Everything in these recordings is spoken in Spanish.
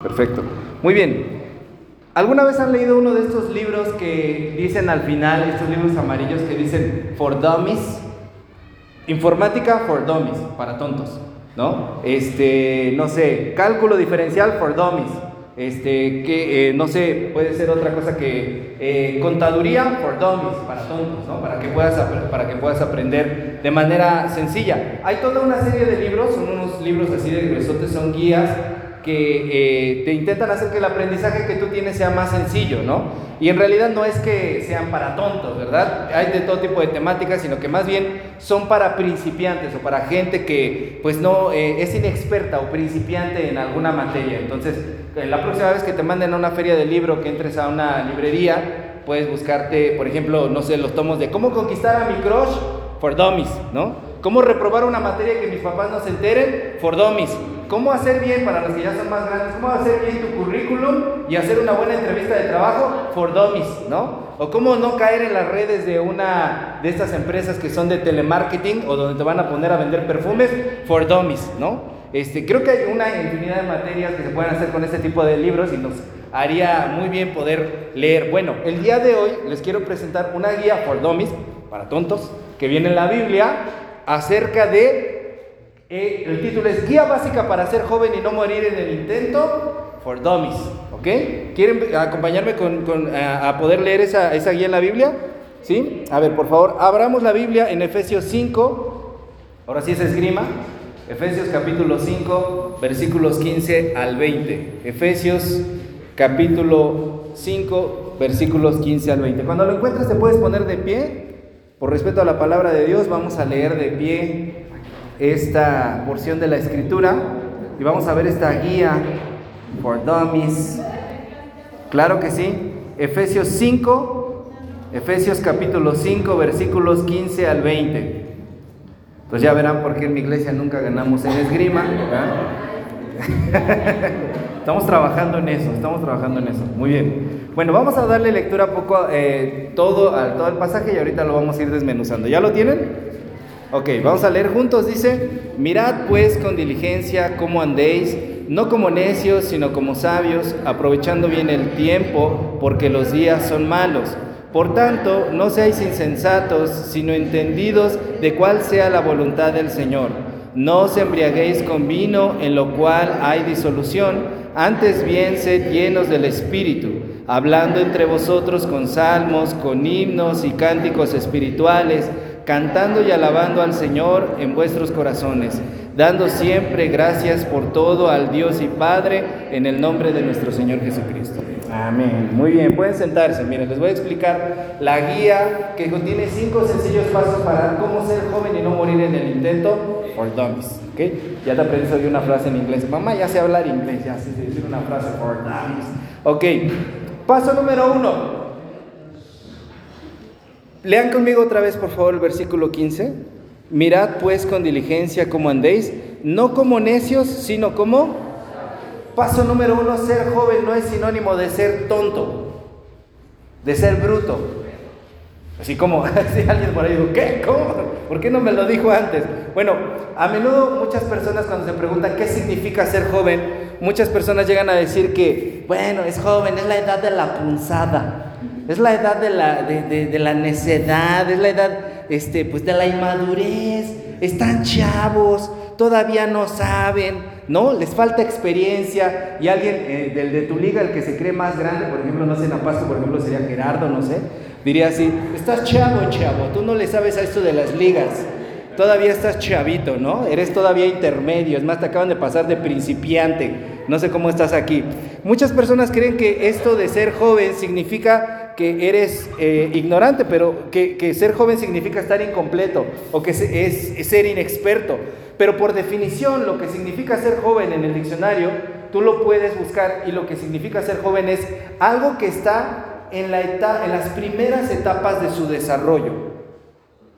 Perfecto. Muy bien. ¿Alguna vez han leído uno de estos libros que dicen al final, estos libros amarillos que dicen for dummies? Informática for dummies, para tontos, ¿no? Este, no sé, cálculo diferencial for dummies. Este, que eh, no sé, puede ser otra cosa que eh, contaduría for dummies, para tontos, ¿no? Para que, puedas, para que puedas aprender de manera sencilla. Hay toda una serie de libros, son unos libros así de gruesotes, son guías que eh, te intentan hacer que el aprendizaje que tú tienes sea más sencillo, ¿no? Y en realidad no es que sean para tontos, ¿verdad? Hay de todo tipo de temáticas, sino que más bien son para principiantes o para gente que pues no eh, es inexperta o principiante en alguna materia. Entonces, eh, la próxima vez que te manden a una feria de libro, que entres a una librería, puedes buscarte, por ejemplo, no sé, los tomos de cómo conquistar a mi crush for dummies, ¿no? ¿Cómo reprobar una materia que mis papás no se enteren? For dummies. ¿Cómo hacer bien para los que ya son más grandes? ¿Cómo hacer bien tu currículum y hacer una buena entrevista de trabajo? For dummies, ¿no? O cómo no caer en las redes de una de estas empresas que son de telemarketing o donde te van a poner a vender perfumes? For dummies, ¿no? Este, creo que hay una infinidad de materias que se pueden hacer con este tipo de libros y nos haría muy bien poder leer. Bueno, el día de hoy les quiero presentar una guía for dummies, para tontos, que viene en la Biblia acerca de, eh, el título es Guía básica para ser joven y no morir en el intento for dummies, ¿ok? ¿Quieren acompañarme con, a, poder leer esa, esa guía en la Biblia? ¿Sí? A ver, por favor, abramos la Biblia en Efesios 5, ahora sí es esgrima, Efesios capítulo 5, versículos 15 al 20. Efesios capítulo 5, versículos 15 al 20. Cuando lo encuentres te puedes poner de pie por respeto a la palabra de Dios, vamos a leer de pie esta porción de la escritura y vamos a ver esta guía for dummies. Claro que sí. Efesios 5, Efesios capítulo 5, versículos 15 al 20. Pues ya verán por qué en mi iglesia nunca ganamos en esgrima. estamos trabajando en eso, estamos trabajando en eso. Muy bien. Bueno, vamos a darle lectura poco eh, todo, al, todo el pasaje y ahorita lo vamos a ir desmenuzando. ¿Ya lo tienen? Ok, vamos a leer juntos. Dice, mirad pues con diligencia cómo andéis, no como necios, sino como sabios, aprovechando bien el tiempo, porque los días son malos. Por tanto, no seáis insensatos, sino entendidos de cuál sea la voluntad del Señor. No os embriaguéis con vino, en lo cual hay disolución, antes bien sed llenos del Espíritu, hablando entre vosotros con salmos, con himnos y cánticos espirituales, cantando y alabando al Señor en vuestros corazones, dando siempre gracias por todo al Dios y Padre, en el nombre de nuestro Señor Jesucristo. Amén. Muy bien, pueden sentarse. Miren, les voy a explicar la guía que contiene cinco sencillos pasos para cómo ser joven y no morir en el intento for dummies. Ya te aprendí hoy una frase en inglés. Mamá ya sé hablar inglés, ya sé decir una frase for dummies. Ok, paso número uno. Lean conmigo otra vez, por favor, el versículo 15. Mirad pues con diligencia cómo andéis, no como necios, sino como Paso número uno, ser joven no es sinónimo de ser tonto, de ser bruto. Así como, si alguien por ahí dijo, ¿qué? ¿Cómo? ¿Por qué no me lo dijo antes? Bueno, a menudo muchas personas cuando se preguntan qué significa ser joven, muchas personas llegan a decir que, bueno, es joven, es la edad de la punzada, es la edad de la, de, la necedad, es la edad este, pues de la inmadurez, están chavos, todavía no saben, ¿no? Les falta experiencia. Y alguien eh, del de tu liga, el que se cree más grande, por ejemplo, no sé, en por ejemplo, sería Gerardo, no sé, diría así, estás chavo, chavo, tú no le sabes a esto de las ligas, todavía estás chavito, ¿no? Eres todavía intermedio, es más, te acaban de pasar de principiante, no sé cómo estás aquí. Muchas personas creen que esto de ser joven significa que eres eh, ignorante, pero que, ser joven significa estar incompleto o que es ser inexperto. Pero por definición, lo que significa ser joven en el diccionario, tú lo puedes buscar y lo que significa ser joven es algo que está en, en las primeras etapas de su desarrollo.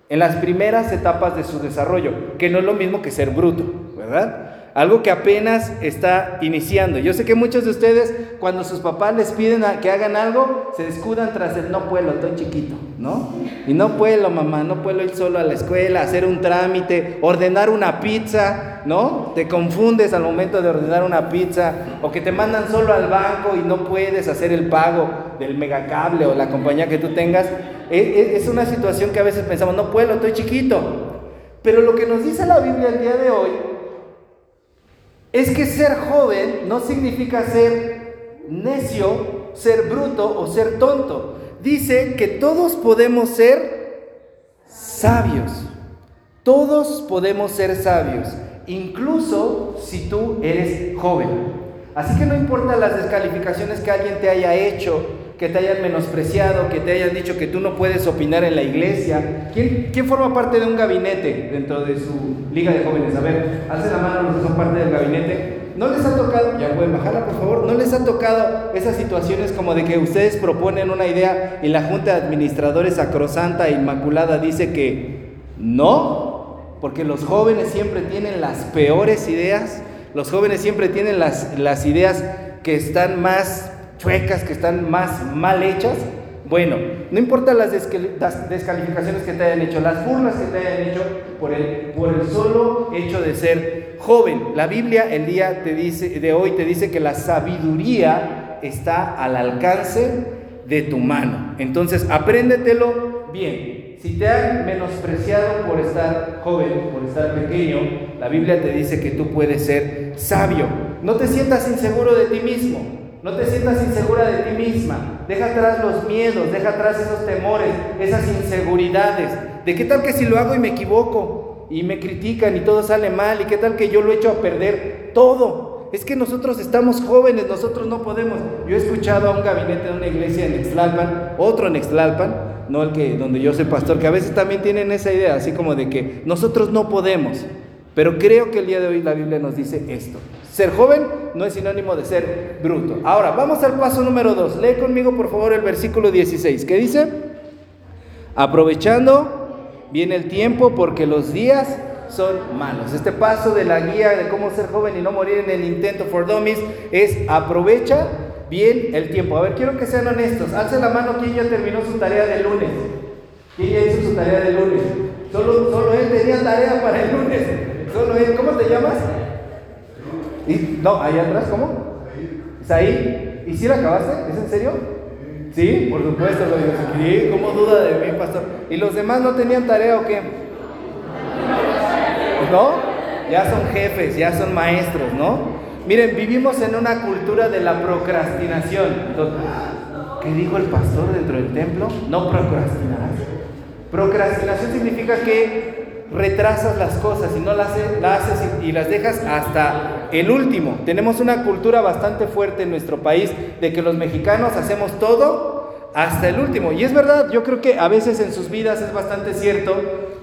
En las primeras etapas de su desarrollo, que no es lo mismo que ser bruto, ¿verdad? Algo que apenas está iniciando. Yo sé que muchos de ustedes, cuando sus papás les piden que hagan algo, se escudan tras el no puedo, estoy chiquito, ¿no? Y no puedo, mamá, no puedo ir solo a la escuela, hacer un trámite, ordenar una pizza, ¿no? Te confundes al momento de ordenar una pizza, o que te mandan solo al banco y no puedes hacer el pago del megacable o la compañía que tú tengas. E, e, es una situación que a veces pensamos, no puedo, estoy chiquito. Pero lo que nos dice la Biblia el día de hoy es que ser joven no significa ser necio, ser bruto o ser tonto. Dice que todos podemos ser sabios. Todos podemos ser sabios, incluso si tú eres joven. Así que no importa las descalificaciones que alguien te haya hecho, que te hayan menospreciado, que te hayan dicho que tú no puedes opinar en la iglesia. ¿Quién, quién forma parte de un gabinete dentro de su liga de jóvenes? A ver, alce la mano los que son parte del gabinete. ¿No les ha tocado, ya pueden bajarla por favor, no les ha tocado esas situaciones como de que ustedes proponen una idea y la Junta de Administradores Sacrosanta e Inmaculada dice que no, porque los jóvenes siempre tienen las peores ideas, los jóvenes siempre tienen las, las ideas que están más chuecas, que están más mal hechas, bueno, no importa las, descalificaciones que te hayan hecho, las burlas que te hayan hecho por el, por solo hecho de ser joven. La Biblia el día te dice, de hoy te dice que la sabiduría está al alcance de tu mano. Entonces, apréndetelo bien. Si te han menospreciado por estar joven, por estar pequeño, la Biblia te dice que tú puedes ser sabio. No te sientas inseguro de ti mismo. No te sientas insegura de ti misma. Deja atrás los miedos, deja atrás esos temores, esas inseguridades. ¿De qué tal que si lo hago y me equivoco y me critican y todo sale mal? ¿Y qué tal que yo lo echo a perder todo? Es que nosotros estamos jóvenes, nosotros no podemos. Yo he escuchado a un gabinete de una iglesia en Extlalpan, otro en Extlalpan, no el que donde yo soy pastor, que a veces también tienen esa idea, así como de que nosotros no podemos. Pero creo que el día de hoy la Biblia nos dice esto. Ser joven no es sinónimo de ser bruto. Ahora, vamos al paso número 2. Lee conmigo por favor el versículo 16. ¿Qué dice? Aprovechando bien el tiempo porque los días son malos. Este paso de la guía de cómo ser joven y no morir en el intento for dummies es aprovecha bien el tiempo. A ver, quiero que sean honestos. Alce la mano quien ya terminó su tarea de lunes. ¿Quién ya hizo su tarea de lunes? Solo, solo él tenía tarea para el lunes. Solo él. ¿Cómo te llamas? No, ahí atrás, ¿cómo? ahí? ¿Y si la acabaste? ¿Es en serio? Sí, por supuesto, lo digo. Sí, ¿cómo duda de mí, pastor? ¿Y los demás no tenían tarea o qué? ¿No? Ya son jefes, ya son maestros, ¿no? Miren, vivimos en una cultura de la procrastinación. ¿Qué dijo el pastor dentro del templo? No procrastinarás. Procrastinación significa que retrasas las cosas y no las, haces y, las dejas hasta el último. Tenemos una cultura bastante fuerte en nuestro país de que los mexicanos hacemos todo hasta el último. Y es verdad, yo creo que a veces en sus vidas es bastante cierto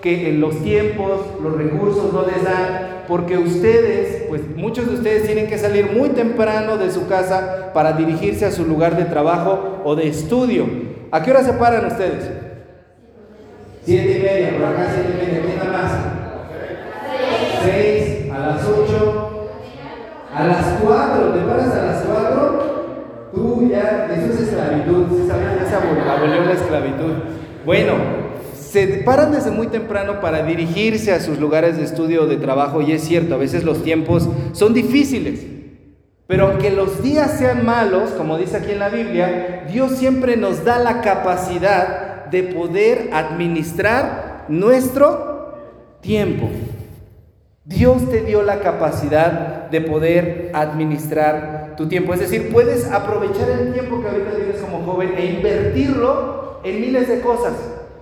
que en los tiempos, los recursos no les dan, porque ustedes, pues muchos de ustedes tienen que salir muy temprano de su casa para dirigirse a su lugar de trabajo o de estudio. ¿A qué hora se paran ustedes? Siete y media, por acá siete y media, ¿quién más? Seis, a las ocho, a las cuatro, ¿te paras a las cuatro? Tú ya, eso es esclavitud, ¿sí sabían? Ya se abolió la esclavitud. Bueno, se paran desde muy temprano para dirigirse a sus lugares de estudio o de trabajo y es cierto, a veces los tiempos son difíciles. Pero aunque los días sean malos, como dice aquí en la Biblia, Dios siempre nos da la capacidad de poder administrar nuestro tiempo. Dios te dio la capacidad de poder administrar tu tiempo. Es decir, puedes aprovechar el tiempo que ahorita tienes como joven e invertirlo en miles de cosas.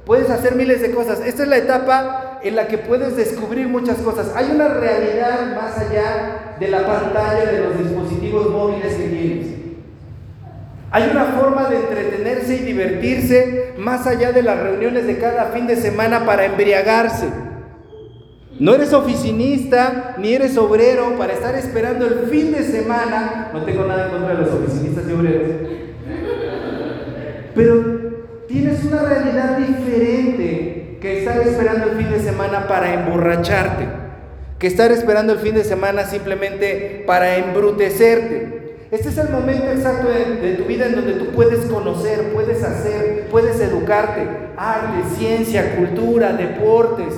Puedes hacer miles de cosas. Esta es la etapa en la que puedes descubrir muchas cosas. Hay una realidad más allá de la pantalla de los dispositivos móviles que tienes. Hay una forma de entretenerse y divertirse más allá de las reuniones de cada fin de semana para embriagarse. No eres oficinista ni eres obrero para estar esperando el fin de semana. No tengo nada en contra de los oficinistas y obreros. Pero tienes una realidad diferente que estar esperando el fin de semana para emborracharte. que estar esperando el fin de semana simplemente para embrutecerte. Este es el momento exacto de, tu vida en donde tú puedes conocer, puedes hacer, puedes educarte. Arte, ciencia, cultura, deportes.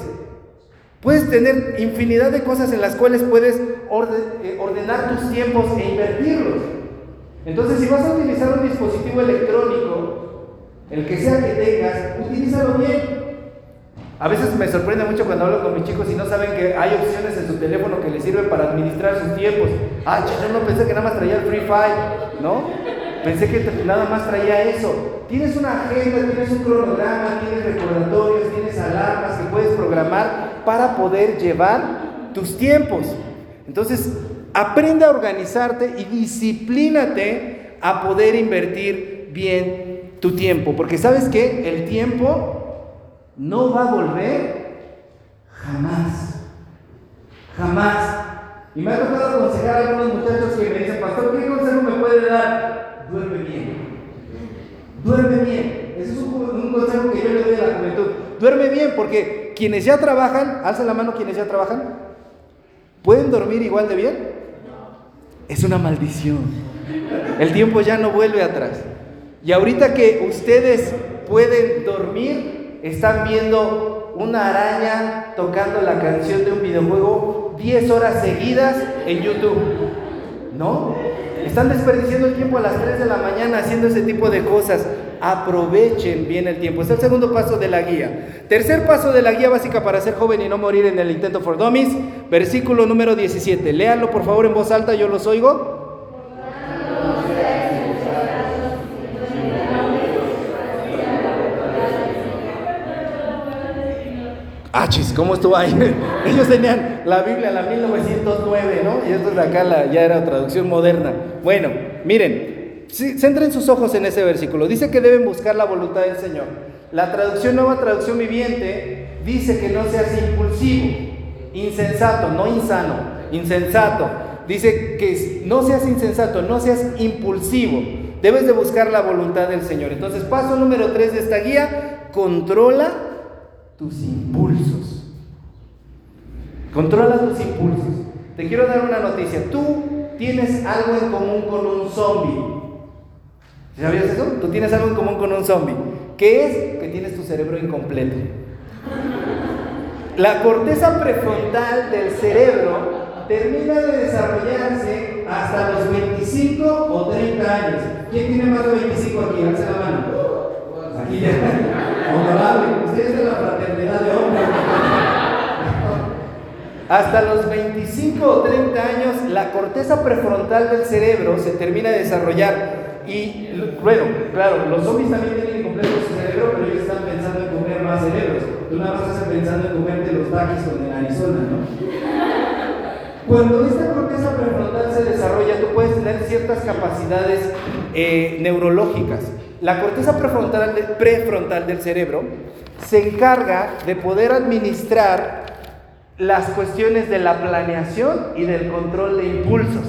Puedes tener infinidad de cosas en las cuales puedes eh, ordenar tus tiempos e invertirlos. Entonces, si vas a utilizar un dispositivo electrónico, el que sea que tengas, utilízalo bien. A veces me sorprende mucho cuando hablo con mis chicos y no saben que hay opciones en su teléfono que les sirven para administrar sus tiempos. Ah, yo no pensé que nada más traía el Free Fire, ¿no? Pensé que nada más traía eso. Tienes una agenda, tienes un cronograma, tienes recordatorios, tienes alarmas que puedes programar para poder llevar tus tiempos. Entonces, aprende a organizarte y disciplínate a poder invertir bien tu tiempo. Porque sabes que el tiempo no va a volver jamás. Jamás. Y me ha tocado aconsejar a algunos muchachos que me dicen, pastor, ¿qué consejo me puede dar? Duerme bien. Duerme bien. Ese es un, consejo que yo le doy a la juventud. Duerme bien porque quienes ya trabajan, alza la mano quienes ya trabajan, ¿pueden dormir igual de bien? Es una maldición. El tiempo ya no vuelve atrás. Y ahorita que ustedes pueden dormir, están viendo una araña tocando la canción de un videojuego 10 horas seguidas en YouTube. ¿No? Están desperdiciando el tiempo a las 3 de la mañana haciendo ese tipo de cosas. Aprovechen bien el tiempo. Es el segundo paso de la guía. Tercer paso de la guía básica para ser joven y no morir en el intento for dummies. Versículo número 17. Léanlo por favor en voz alta, yo los oigo. Ah, chis, ¿cómo estuvo ahí? Ellos tenían la Biblia, la 1909, ¿no? Y esto de acá ya era traducción moderna. Bueno, miren, centren sus ojos en ese versículo. Dice que deben buscar la voluntad del Señor. La traducción, nueva traducción viviente, dice que no seas impulsivo, insensato, no insano, insensato. Dice que no seas insensato, no seas impulsivo. Debes de buscar la voluntad del Señor. Entonces, paso número 3 de esta guía, controla tus impulsos. Controla tus impulsos. Te quiero dar una noticia. Tú tienes algo en común con un zombie. ¿Sabías eso? Tú tienes algo en común con un zombie. ¿Qué es? Que tienes tu cerebro incompleto. La corteza prefrontal del cerebro termina de desarrollarse hasta los 25 o 30 años. ¿Quién tiene más de 25 aquí? Alza la mano. Aquí ya. Honorable, ustedes de la fraternidad de hombres. Hasta los 25 o 30 años, la corteza prefrontal del cerebro se termina de desarrollar. Y bueno, claro, los zombies también tienen completo su cerebro, pero ellos están pensando en comer más cerebros. Tú nada más estás pensando en comerte los taquis con el Arizona, ¿no? Cuando esta corteza prefrontal se desarrolla, tú puedes tener ciertas capacidades eh, neurológicas. La corteza prefrontal, prefrontal del cerebro se encarga de poder administrar las cuestiones de la planeación y del control de impulsos.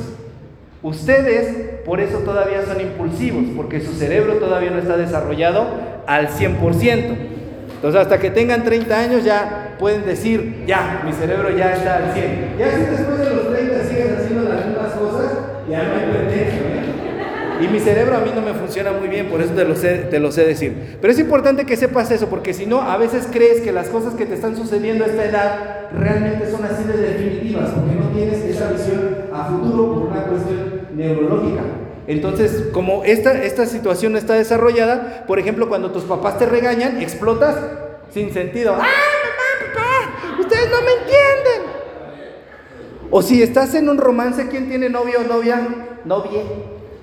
Ustedes por eso todavía son impulsivos, porque su cerebro todavía no está desarrollado al 100%. Entonces hasta que tengan 30 años ya pueden decir, ya, mi cerebro ya está al 100. Ya si después de los 30 siguen haciendo las mismas cosas, ya no hay pretexto. ¿eh? Y mi cerebro a mí no me funciona muy bien, por eso te lo, sé, te lo sé decir. Pero es importante que sepas eso, porque si no, a veces crees que las cosas que te están sucediendo a esta edad realmente son así de definitivas, porque no tienes esa visión a futuro por una cuestión neurológica. Entonces, como esta, esta situación está desarrollada, por ejemplo, cuando tus papás te regañan, explotas sin sentido. ¡Ah, mamá, papá! Ustedes no me entienden. O si estás en un romance, ¿quién tiene novio o novia? Novie.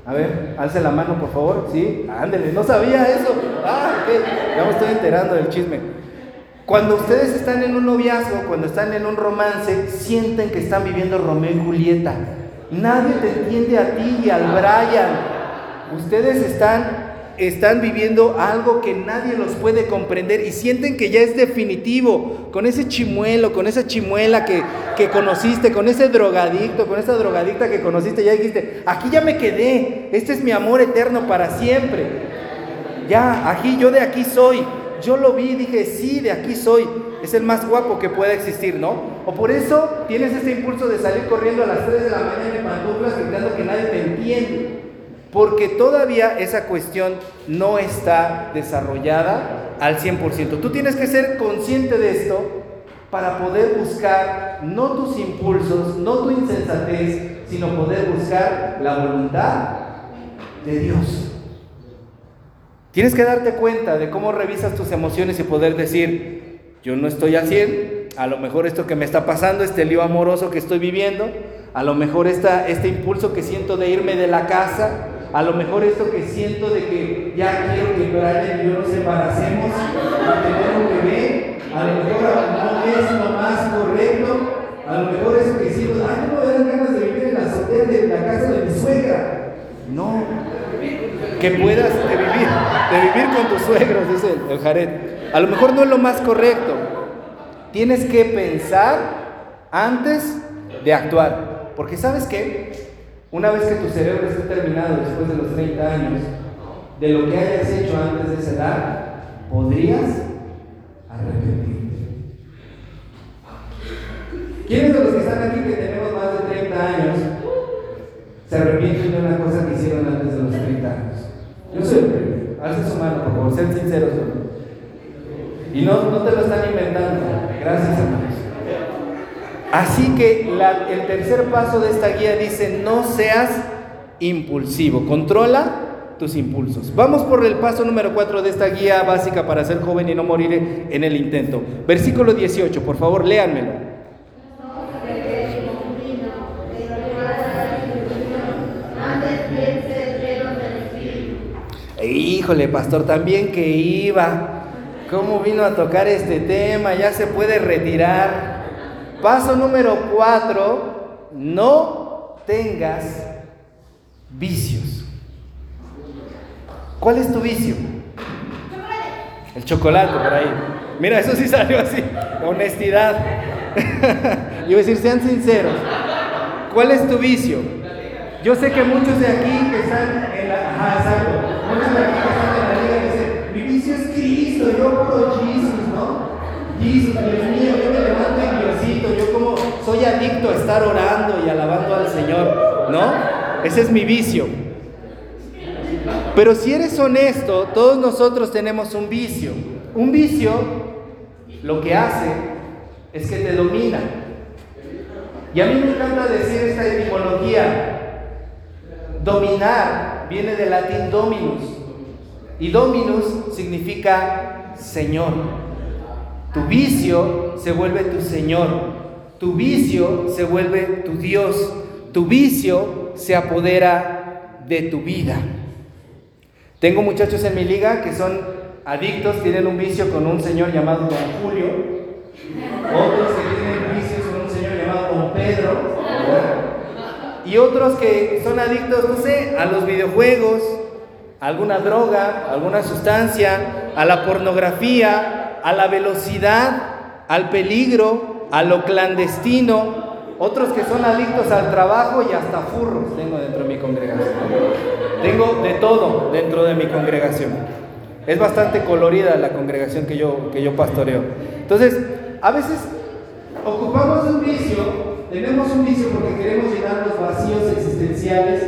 A ver, alce la mano, por favor. Sí, ándele, no sabía eso. Ah, ya me estoy enterando del chisme. Cuando ustedes están en un noviazgo, cuando están en un romance, sienten que están viviendo Romeo y Julieta. Nadie te entiende a ti y al Brian. Ustedes están están viviendo algo que nadie los puede comprender y sienten que ya es definitivo, con ese chimuelo, con esa chimuela que, que, conociste, con ese drogadicto, con esa drogadicta que conociste, ya dijiste, aquí ya me quedé, este es mi amor eterno para siempre. Ya, aquí yo de aquí soy. Yo lo vi y dije, sí, de aquí soy. Es el más guapo que pueda existir, ¿no? O por eso tienes este impulso de salir corriendo a las 3 de la mañana en pantuflas gritando que nadie te entiende. Porque todavía esa cuestión no está desarrollada al 100%. Tú tienes que ser consciente de esto para poder buscar no tus impulsos, no tu insensatez, sino poder buscar la voluntad de Dios. Tienes que darte cuenta de cómo revisas tus emociones y poder decir, yo no estoy al 100, a lo mejor esto que me está pasando, este lío amoroso que estoy viviendo, a lo mejor esta, este impulso que siento de irme de la casa, a lo mejor esto que siento de que ya quiero que Brian y yo nos embaracemos y tener un bebé, a lo mejor no es lo más correcto, a lo mejor eso que siento, ay, no me dan ganas de vivir en la azotea de la casa de mi suegra. No, que puedas de vivir, con tus suegros, dice el, Jared. A lo mejor no es lo más correcto. Tienes que pensar antes de actuar. Porque sabes qué? Una vez que tu cerebro esté terminado después de los 30 años, de lo que hayas hecho antes de esa edad, podrías arrepentirte. ¿Quiénes de los que están aquí que tenemos más de 30 años se arrepienten de una cosa que hicieron antes de los 30 años? Yo soy el Alza su mano, por favor, sean sinceros. Y no, no te lo están inventando. Gracias, hermanos. Así que el tercer paso de esta guía dice, no seas impulsivo, controla tus impulsos. Vamos por el paso número 4 de esta guía básica para ser joven y no morir en el intento. Versículo 18, por favor, léanmelo. Híjole, pastor, también que iba. ¿Cómo vino a tocar este tema? Ya se puede retirar. Paso número cuatro, no tengas vicios. ¿Cuál es tu vicio? El chocolate por ahí. Mira, eso sí salió así. Honestidad. Yo voy a decir, sean sinceros. ¿Cuál es tu vicio? Yo sé que muchos de aquí que están en la... Ajá, mi vicio es Cristo, yo puro Jesus, ¿no? Jesus, Dios mío, yo me levanto en Diosito, yo como soy adicto a estar orando y alabando al Señor, ¿no? Ese es mi vicio. Pero si eres honesto, todos nosotros tenemos un vicio. Un vicio lo que hace es que te domina. Y a mí me encanta decir esta etimología. Dominar viene del latín dominus y dominus significa Señor. Tu vicio se vuelve tu Señor. Tu vicio se vuelve tu Dios. Tu vicio se apodera de tu vida. Tengo muchachos en mi liga que son adictos, tienen un vicio con un señor llamado Don Julio. Otros que tienen vicios con un señor llamado Don Pedro y otros que son adictos, no sé, a los videojuegos, a alguna droga, a alguna sustancia, a la pornografía, a la velocidad, al peligro, a lo clandestino, otros que son adictos al trabajo y hasta furros tengo dentro de mi congregación. Tengo de todo dentro de mi congregación. Es bastante colorida la congregación que yo, que yo pastoreo. Entonces, a veces ocupamos un vicio tenemos un vicio porque queremos llenar los vacíos existenciales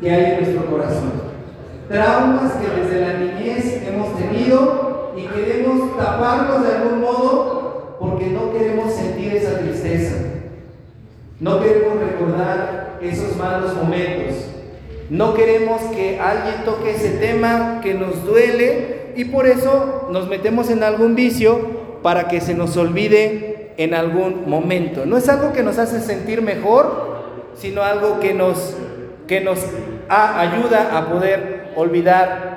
que hay en nuestro corazón. Traumas que desde la niñez hemos tenido y queremos taparlos de algún modo porque no queremos sentir esa tristeza. No queremos recordar esos malos momentos. No queremos que alguien toque ese tema que nos duele y por eso nos metemos en algún vicio para que se nos olvide en algún momento. No es algo que nos hace sentir mejor, sino algo que nos, que nos ayuda a poder olvidar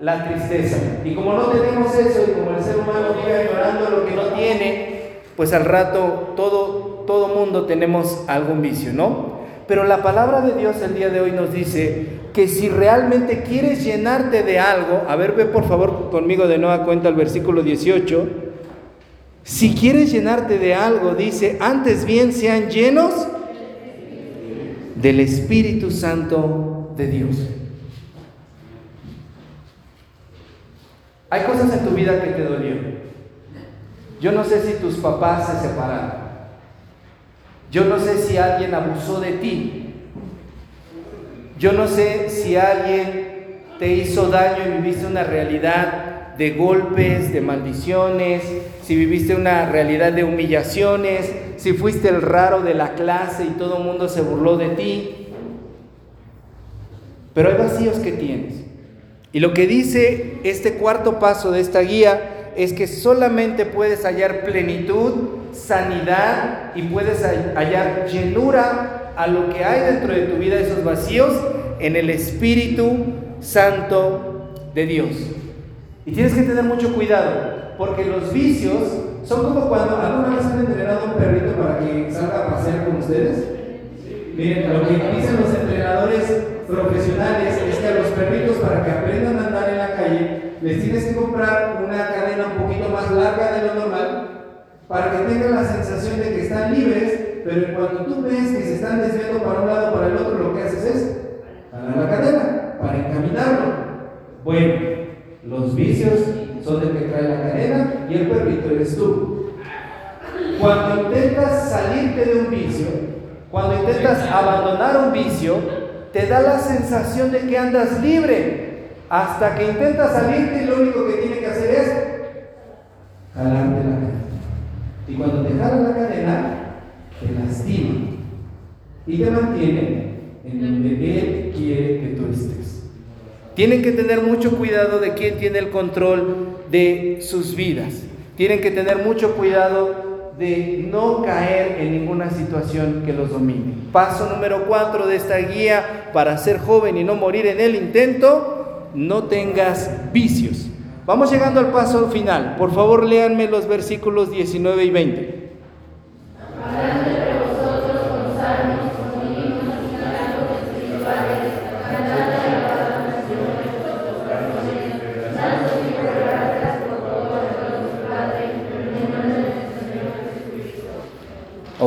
la tristeza. Y como no tenemos eso y como el ser humano vive llorando lo que no tiene, pues al rato todo, todo mundo tenemos algún vicio, ¿no? Pero la palabra de Dios el día de hoy nos dice que si realmente quieres llenarte de algo, a ver, ve por favor conmigo de nueva cuenta el versículo 18, si quieres llenarte de algo, dice, antes bien sean llenos del Espíritu Santo de Dios. Hay cosas en tu vida que te dolieron. Yo no sé si tus papás se separaron. Yo no sé si alguien abusó de ti. Yo no sé si alguien te hizo daño y viviste una realidad de golpes, de maldiciones, si viviste una realidad de humillaciones, si fuiste el raro de la clase y todo el mundo se burló de ti. Pero hay vacíos que tienes. Y lo que dice este cuarto paso de esta guía es que solamente puedes hallar plenitud, sanidad y puedes hallar llenura a lo que hay dentro de tu vida, esos vacíos, en el Espíritu Santo de Dios. Y tienes que tener mucho cuidado, porque los vicios son como cuando alguna vez han entrenado a un perrito para que salga a pasear con ustedes. Miren, lo que dicen los entrenadores profesionales es que a los perritos para que aprendan a andar en la calle les tienes que comprar una cadena un poquito más larga de lo normal para que tengan la sensación de que están libres, pero en cuanto tú ves que se están desviando para un lado o para el otro, lo que haces es jalar la cadena para encaminarlo. Bueno, vicios son el que trae la cadena y el perrito eres tú. Cuando intentas salirte de un vicio, cuando intentas abandonar un vicio, te da la sensación de que andas libre, hasta que intentas salirte lo único que tiene que hacer es jalarte la cadena. Y cuando te jala la cadena, te lastima y te mantiene en donde Él quiere que tú estés. Tienen que tener mucho cuidado de quién tiene el control de sus vidas. Tienen que tener mucho cuidado de no caer en ninguna situación que los domine. Paso número cuatro de esta guía para ser joven y no morir en el intento, no tengas vicios. Vamos llegando al paso final. Por favor, léanme los versículos 19 y 20.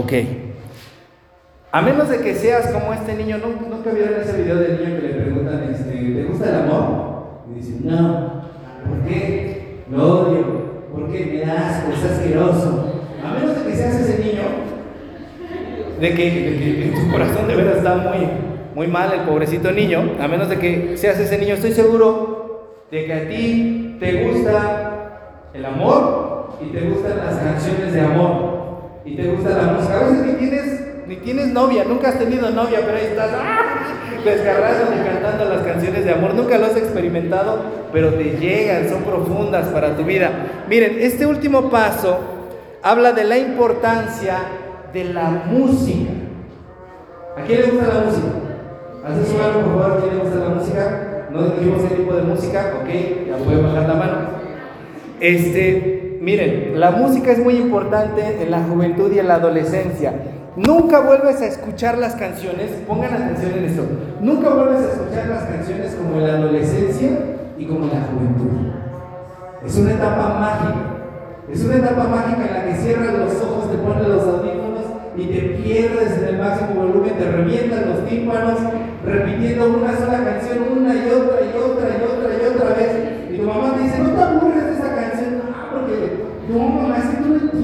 Ok. A menos de que seas como este niño, ¿nunca vieron ese video del niño que le preguntan, este, ¿te gusta el amor? Y dice, no, ¿por qué? Lo odio, ¿por qué? Me da asco, es asqueroso. A menos de que seas ese niño, de que, tu corazón de verdad está muy, muy mal, el pobrecito niño, a menos de que seas ese niño, estoy seguro de que a ti te gusta el amor y te gustan las canciones de amor y te gusta la música. A veces ni tienes, ni tienes novia, nunca has tenido novia, pero ahí estás ¡ah! desgarrando y cantando las canciones de amor. Nunca lo has experimentado, pero te llegan, son profundas para tu vida. Miren, este último paso habla de la importancia de la música. ¿A quién le gusta la música? Haces su mano, por favor, ¿a quién le gusta la música? No dijimos qué tipo de música, ok, ya puede bajar la mano. Este, miren, la música es muy importante en la juventud y en la adolescencia. Nunca vuelves a escuchar las canciones, pongan atención en esto, nunca vuelves a escuchar las canciones como en la adolescencia y como en la juventud. Es una etapa mágica, es una etapa mágica en la que cierras los ojos, te pones los audífonos y te pierdes en el máximo volumen, te revientan los tímpanos repitiendo una sola canción una y otra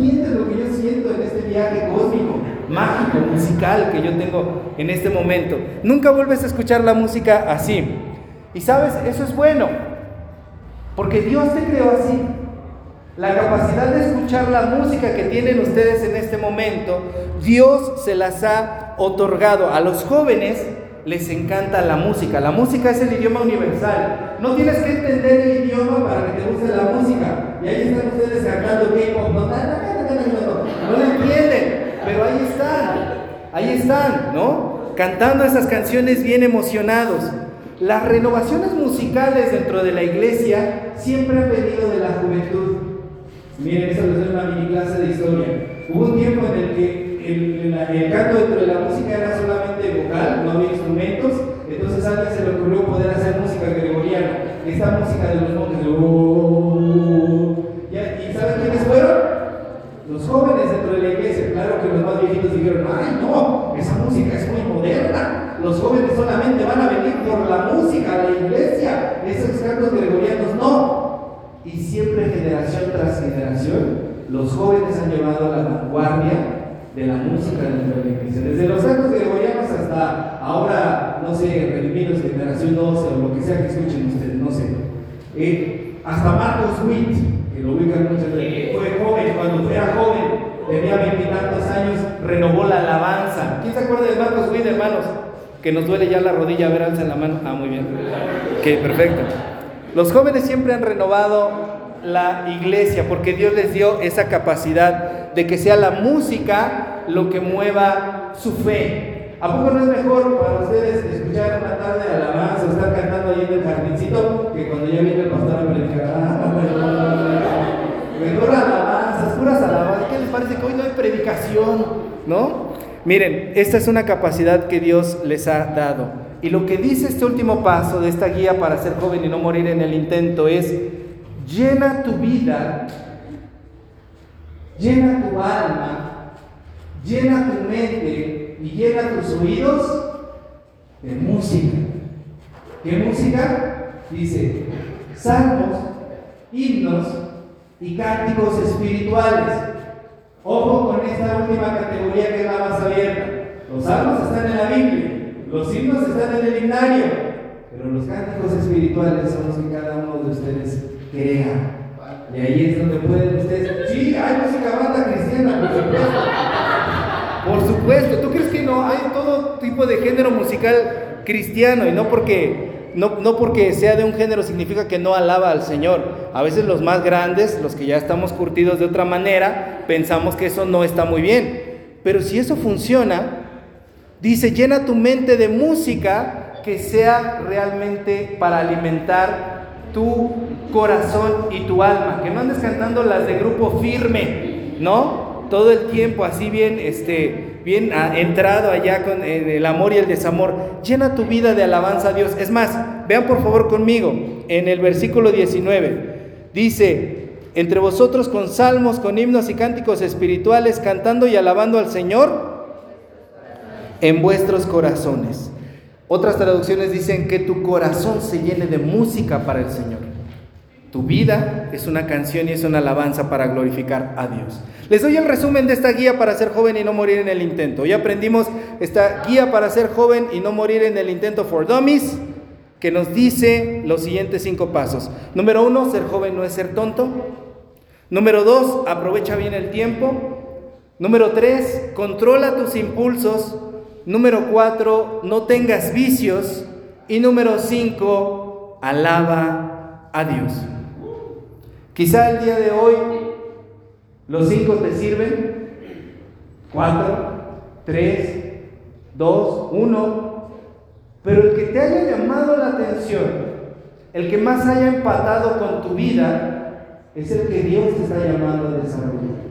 es que tú no entiendes lo que yo siento en este viaje cósmico mágico, musical que yo tengo en este momento. Nunca vuelves a escuchar la música así. Y sabes, eso es bueno, porque Dios te creó así. La capacidad de escuchar la música que tienen ustedes en este momento, Dios se las ha otorgado. A los jóvenes les encanta la música. La música es el idioma universal. No tienes que entender el idioma para que te guste la música. Y ahí están ustedes cantando K-pop. No, no, no, entienden pero ahí están, ahí están, ¿no? Cantando esas canciones bien emocionados. Las renovaciones musicales dentro de la iglesia siempre han venido de la juventud. Miren, esta es una mini clase de historia. Hubo un tiempo en el que el, canto dentro de la música era solamente vocal, no había instrumentos, entonces a alguien se le ocurrió poder hacer música gregoriana, esta música de los monjes. ¿Y saben quiénes fueron? Los jóvenes dentro de la iglesia, claro que los más viejitos dijeron, ay no, esa música es muy moderna, los jóvenes solamente van a venir por la música a la iglesia, esos cantos gregorianos no. Y siempre generación tras generación los jóvenes han llevado a la vanguardia de la música dentro de la iglesia. Desde los cantos gregorianos hasta ahora, no sé, redimidos, generación 12 o lo que sea que escuchen ustedes, no sé. Eh, hasta Marcos Witt, que lo ubican muchas veces, fue joven, cuando era joven, tenía veintitantos años, renovó la alabanza. ¿Quién se acuerda de Marcos Witt, hermanos? Que nos duele ya la rodilla, a ver, alza la mano. Ah, muy bien. Ok, perfecto. Los jóvenes siempre han renovado la iglesia porque Dios les dio esa capacidad de que sea la música lo que mueva su fe. ¿A poco no es mejor para ustedes escuchar una tarde de alabanza o estar cantando ahí en el jardincito que cuando ya viene el pastor a predicar? Ah, mejor alabanzas, puras alabanzas. ¿Qué les parece que hoy no hay predicación? ¿No? Miren, esta es una capacidad que Dios les ha dado. Y lo que dice este último paso de esta guía para ser joven y no morir en el intento es, llena tu vida, llena tu alma, llena tu mente y llena tus oídos de música. ¿Qué música? Dice, salmos, himnos y cánticos espirituales. Ojo con esta última categoría que es la más abierta. Los salmos están en la Biblia. Los himnos están en el himnario, pero los cánticos espirituales son los que cada uno de ustedes crea. Y ahí es donde pueden ustedes. Sí, hay música banda cristiana, por supuesto. Por supuesto, ¿tú crees que no? Hay todo tipo de género musical cristiano y no porque, no, no porque sea de un género significa que no alaba al Señor. A veces los más grandes, los que ya estamos curtidos de otra manera, pensamos que eso no está muy bien. Pero si eso funciona, Dice, llena tu mente de música que sea realmente para alimentar tu corazón y tu alma. Que no andes cantando las de grupo firme, ¿no? Todo el tiempo así bien, este, bien ah, entrado allá con el amor y el desamor. Llena tu vida de alabanza a Dios. Es más, vean por favor conmigo en el versículo 19. Dice, entre vosotros con salmos, con himnos y cánticos espirituales, cantando y alabando al Señor en vuestros corazones. Otras traducciones dicen que tu corazón se llene de música para el Señor. Tu vida es una canción y es una alabanza para glorificar a Dios. Les doy el resumen de esta guía para ser joven y no morir en el intento. Hoy aprendimos esta guía para ser joven y no morir en el intento for dummies, que nos dice los siguientes cinco pasos. Número uno, ser joven no es ser tonto. Número dos, aprovecha bien el tiempo. Número tres, controla tus impulsos Número cuatro, no tengas vicios. Y número cinco, alaba a Dios. Quizá el día de hoy los cinco te sirven. Cuatro, tres, dos, uno. Pero el que te haya llamado la atención, el que más haya empatado con tu vida, es el que Dios te está llamando a desarrollar.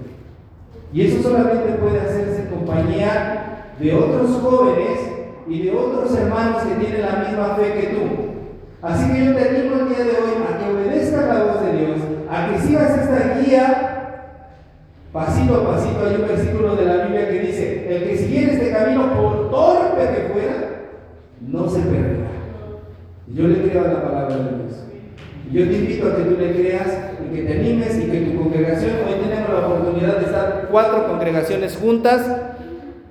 Y eso solamente puede hacerse en compañía de otros jóvenes y de otros hermanos que tienen la misma fe que tú. Así que yo te animo el día de hoy a que obedezcas la voz de Dios, a que sigas esta guía pasito a pasito. Hay un versículo de la Biblia que dice, el que siguiera este camino por torpe que fuera, no se perderá. Yo le creo a la palabra de Dios. Yo te invito a que tú le creas y que te animes y que tu congregación, hoy tenemos la oportunidad de estar cuatro congregaciones juntas,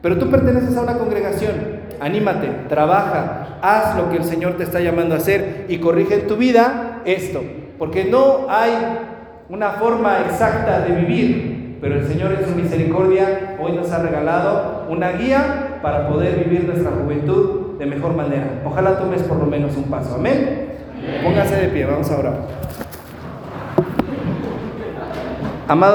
pero tú perteneces a una congregación, anímate, trabaja, haz lo que el Señor te está llamando a hacer y corrige en tu vida esto, porque no hay una forma exacta de vivir, pero el Señor en su misericordia hoy nos ha regalado una guía para poder vivir nuestra juventud de mejor manera. Ojalá tomes por lo menos un paso. Amén. Póngase de pie, vamos a orar. Amados